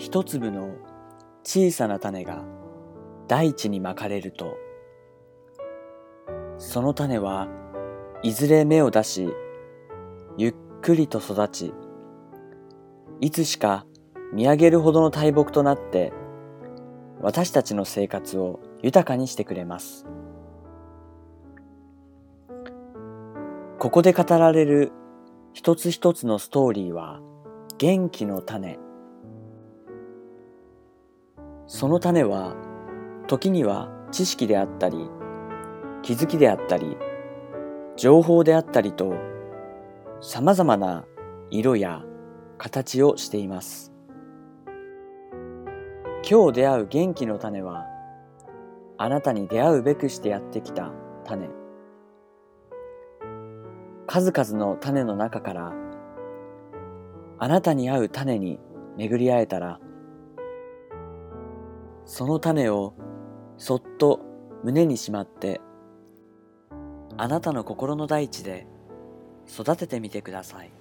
一粒の小さな種が大地にまかれると、その種はいずれ芽を出し、ゆっくりと育ち、いつしか見上げるほどの大木となって私たちの生活を豊かにしてくれます。ここで語られる一つ一つのストーリーは元気の種。その種は時には知識であったり気づきであったり情報であったりと様々な色や形をしています。今日出会う元気の種は、あなたに出会うべくしてやってきた種。数々の種の中から、あなたに合う種に巡り会えたら、その種をそっと胸にしまって、あなたの心の大地で育ててみてください。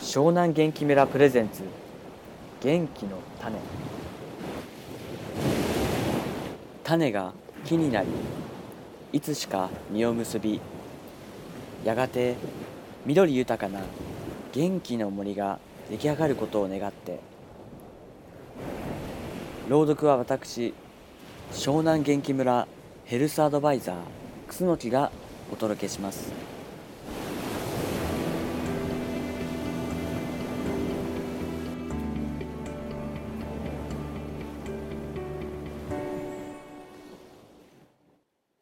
湘南元気村プレゼンツ元気の種種が木になりいつしか実を結びやがて緑豊かな元気の森が出来上がることを願って朗読は私湘南元気村ヘルスアドバイザー楠木がお届けします。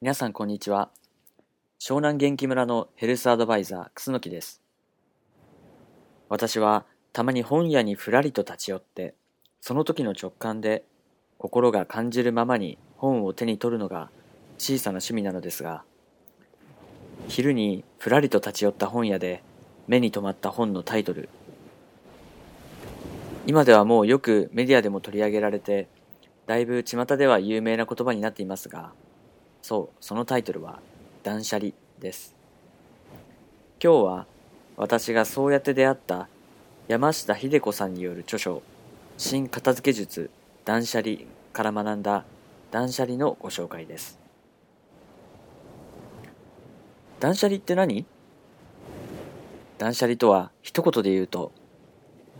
皆さんこんにちは。湘南元気村のヘルスアドバイザー、楠木です。私はたまに本屋にふらりと立ち寄って、その時の直感で心が感じるままに本を手に取るのが小さな趣味なのですが、昼にふらりと立ち寄った本屋で目に留まった本のタイトル。今ではもうよくメディアでも取り上げられて、だいぶ巷では有名な言葉になっていますが、そう、そのタイトルは断捨離です。今日は私がそうやって出会った山下秀子さんによる著書新片付け術断捨離から学んだ断捨離のご紹介です。断捨離って何？断捨離とは一言で言うと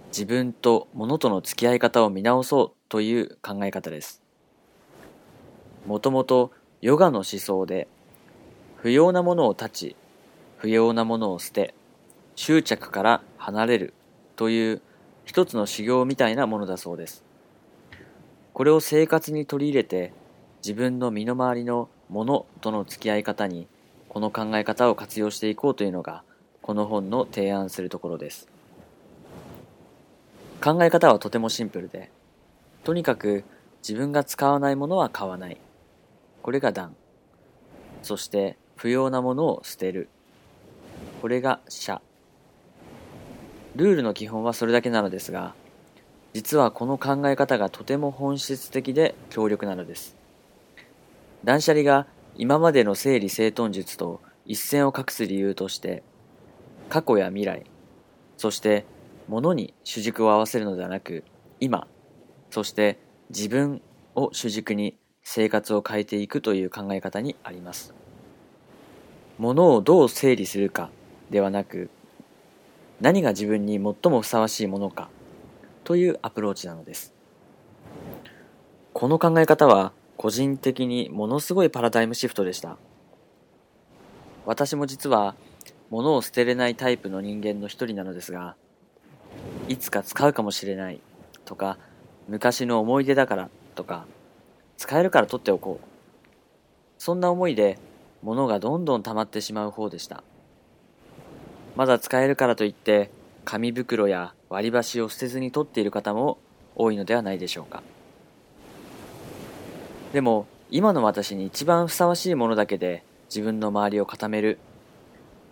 自分と物との付き合い方を見直そうという考え方です。もともとヨガの思想で、不要なものを断ち、不要なものを捨て、執着から離れるという一つの修行みたいなものだそうです。これを生活に取り入れて、自分の身の回りのものとの付き合い方に、この考え方を活用していこうというのが、この本の提案するところです。考え方はとてもシンプルで、とにかく自分が使わないものは買わない。これが断。そして不要なものを捨てる。これが捨。ルールの基本はそれだけなのですが、実はこの考え方がとても本質的で強力なのです。断捨離が今までの整理整頓術と一線を画す理由として、過去や未来、そして物に主軸を合わせるのではなく、今、そして自分を主軸に生活を変えていくという考え方にあります。物をどう整理するかではなく、何が自分に最もふさわしいものかというアプローチなのです。この考え方は個人的にものすごいパラダイムシフトでした。私も実は物を捨てれないタイプの人間の一人なのですが、いつか使うかもしれないとか、昔の思い出だからとか、使えるから取っておこう。そんな思いで物がどんどん溜まってしまう方でした。まだ使えるからといって紙袋や割り箸を捨てずに取っている方も多いのではないでしょうか。でも今の私に一番ふさわしいものだけで自分の周りを固める。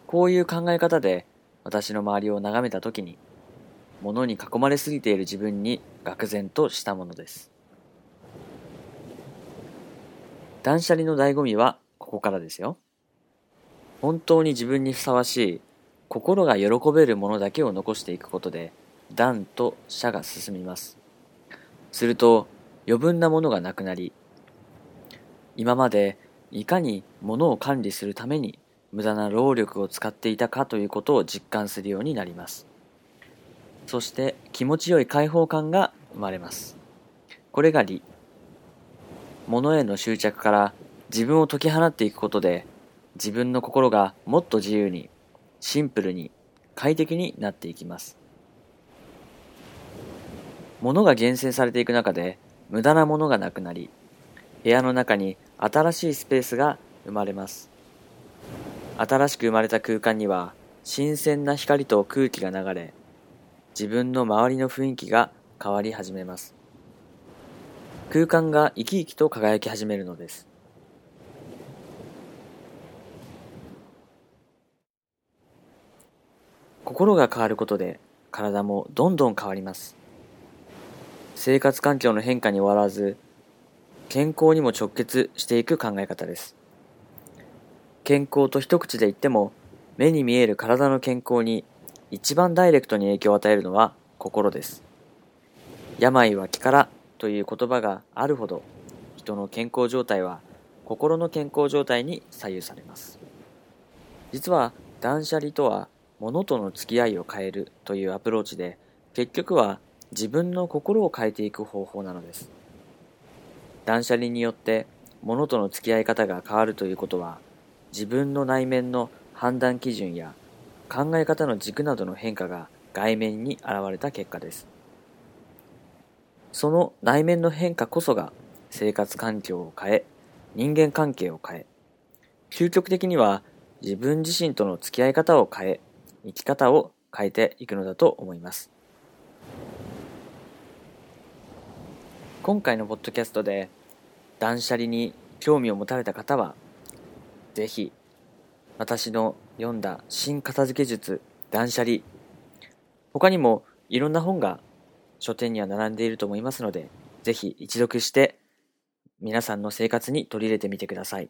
こういう考え方で私の周りを眺めた時に物に囲まれすぎている自分に愕然としたものです。断捨離の醍醐味はここからですよ。本当に自分にふさわしい心が喜べるものだけを残していくことで断と捨が進みます。すると余分なものがなくなり今までいかに物を管理するために無駄な労力を使っていたかということを実感するようになります。そして気持ちよい解放感が生まれます。これが理。物への執着から自分を解き放っていくことで自分の心がもっと自由に、シンプルに、快適になっていきます。物が厳選されていく中で無駄なものがなくなり、部屋の中に新しいスペースが生まれます。新しく生まれた空間には新鮮な光と空気が流れ、自分の周りの雰囲気が変わり始めます。空間が生き生きと輝き始めるのです。心が変わることで体もどんどん変わります。生活環境の変化に終わらず、健康にも直結していく考え方です。健康と一口で言っても、目に見える体の健康に一番ダイレクトに影響を与えるのは心です。病は気からという言葉があるほど、人の健康状態は心の健康状態に左右されます。実は断捨離とは物との付き合いを変えるというアプローチで結局は自分の心を変えていく方法なのです断捨離によって物との付き合い方が変わるということは自分の内面の判断基準や考え方の軸などの変化が外面に現れた結果ですその内面の変化こそが生活環境を変え人間関係を変え究極的には自分自身との付き合い方を変え生き方を変えていくのだと思います。今回のポッドキャストで断捨離に興味を持たれた方は、ぜひ私の読んだ新片付け術断捨離、他にもいろんな本が書店には並んでいると思いますので、ぜひ一読して皆さんの生活に取り入れてみてください。